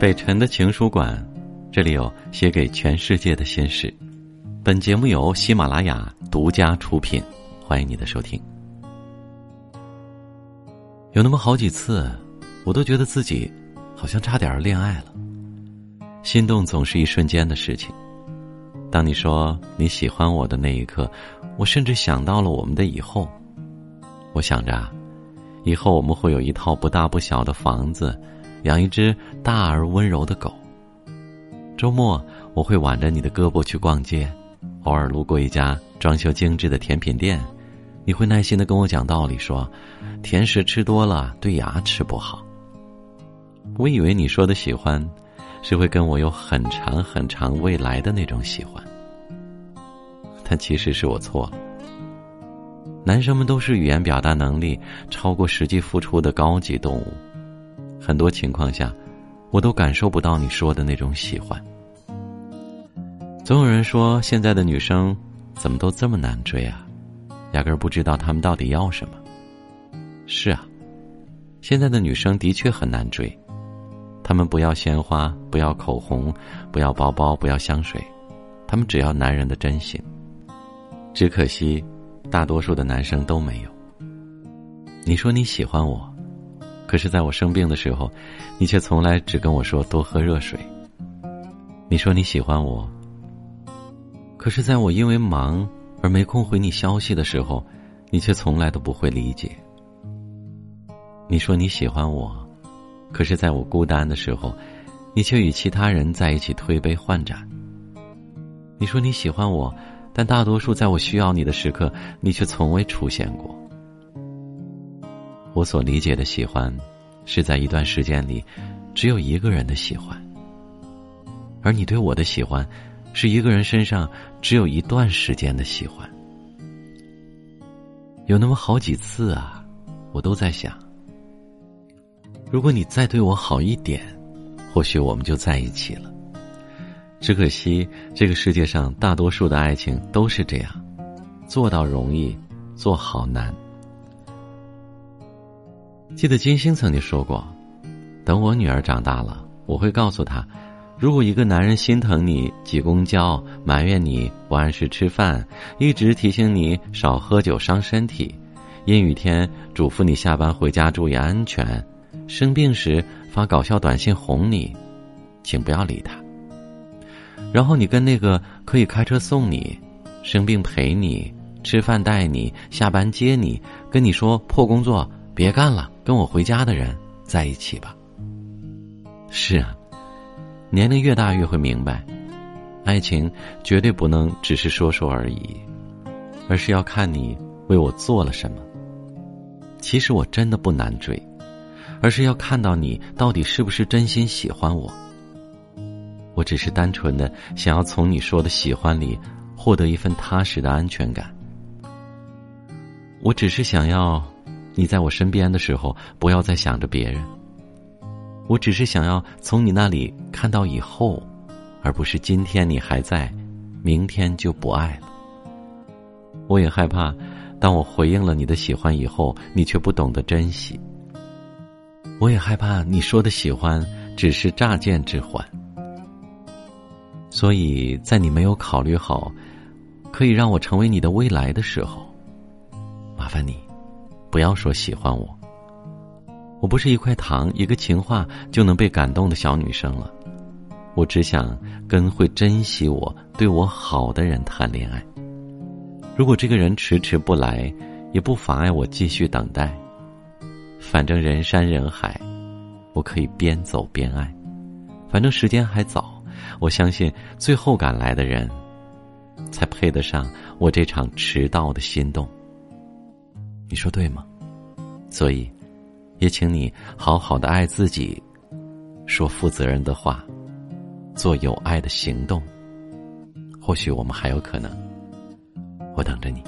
北辰的情书馆，这里有写给全世界的心事。本节目由喜马拉雅独家出品，欢迎你的收听。有那么好几次，我都觉得自己好像差点恋爱了。心动总是一瞬间的事情。当你说你喜欢我的那一刻，我甚至想到了我们的以后。我想着，以后我们会有一套不大不小的房子。养一只大而温柔的狗。周末我会挽着你的胳膊去逛街，偶尔路过一家装修精致的甜品店，你会耐心的跟我讲道理，说甜食吃多了对牙齿不好。我以为你说的喜欢，是会跟我有很长很长未来的那种喜欢，但其实是我错了。男生们都是语言表达能力超过实际付出的高级动物。很多情况下，我都感受不到你说的那种喜欢。总有人说现在的女生怎么都这么难追啊，压根儿不知道她们到底要什么。是啊，现在的女生的确很难追，她们不要鲜花，不要口红，不要包包，不要香水，她们只要男人的真心。只可惜，大多数的男生都没有。你说你喜欢我。可是，在我生病的时候，你却从来只跟我说多喝热水。你说你喜欢我，可是在我因为忙而没空回你消息的时候，你却从来都不会理解。你说你喜欢我，可是在我孤单的时候，你却与其他人在一起推杯换盏。你说你喜欢我，但大多数在我需要你的时刻，你却从未出现过。我所理解的喜欢，是在一段时间里，只有一个人的喜欢；而你对我的喜欢，是一个人身上只有一段时间的喜欢。有那么好几次啊，我都在想，如果你再对我好一点，或许我们就在一起了。只可惜，这个世界上大多数的爱情都是这样，做到容易，做好难。记得金星曾经说过：“等我女儿长大了，我会告诉她，如果一个男人心疼你挤公交，埋怨你不按时吃饭，一直提醒你少喝酒伤身体，阴雨天嘱咐你下班回家注意安全，生病时发搞笑短信哄你，请不要理他。然后你跟那个可以开车送你、生病陪你、吃饭带你、下班接你、跟你说破工作。”别干了，跟我回家的人在一起吧。是啊，年龄越大越会明白，爱情绝对不能只是说说而已，而是要看你为我做了什么。其实我真的不难追，而是要看到你到底是不是真心喜欢我。我只是单纯的想要从你说的喜欢里获得一份踏实的安全感。我只是想要。你在我身边的时候，不要再想着别人。我只是想要从你那里看到以后，而不是今天你还在，明天就不爱了。我也害怕，当我回应了你的喜欢以后，你却不懂得珍惜。我也害怕你说的喜欢只是乍见之欢。所以在你没有考虑好，可以让我成为你的未来的时候，麻烦你。不要说喜欢我，我不是一块糖、一个情话就能被感动的小女生了。我只想跟会珍惜我、对我好的人谈恋爱。如果这个人迟迟不来，也不妨碍我继续等待。反正人山人海，我可以边走边爱。反正时间还早，我相信最后赶来的人，才配得上我这场迟到的心动。你说对吗？所以，也请你好好的爱自己，说负责任的话，做有爱的行动。或许我们还有可能。我等着你。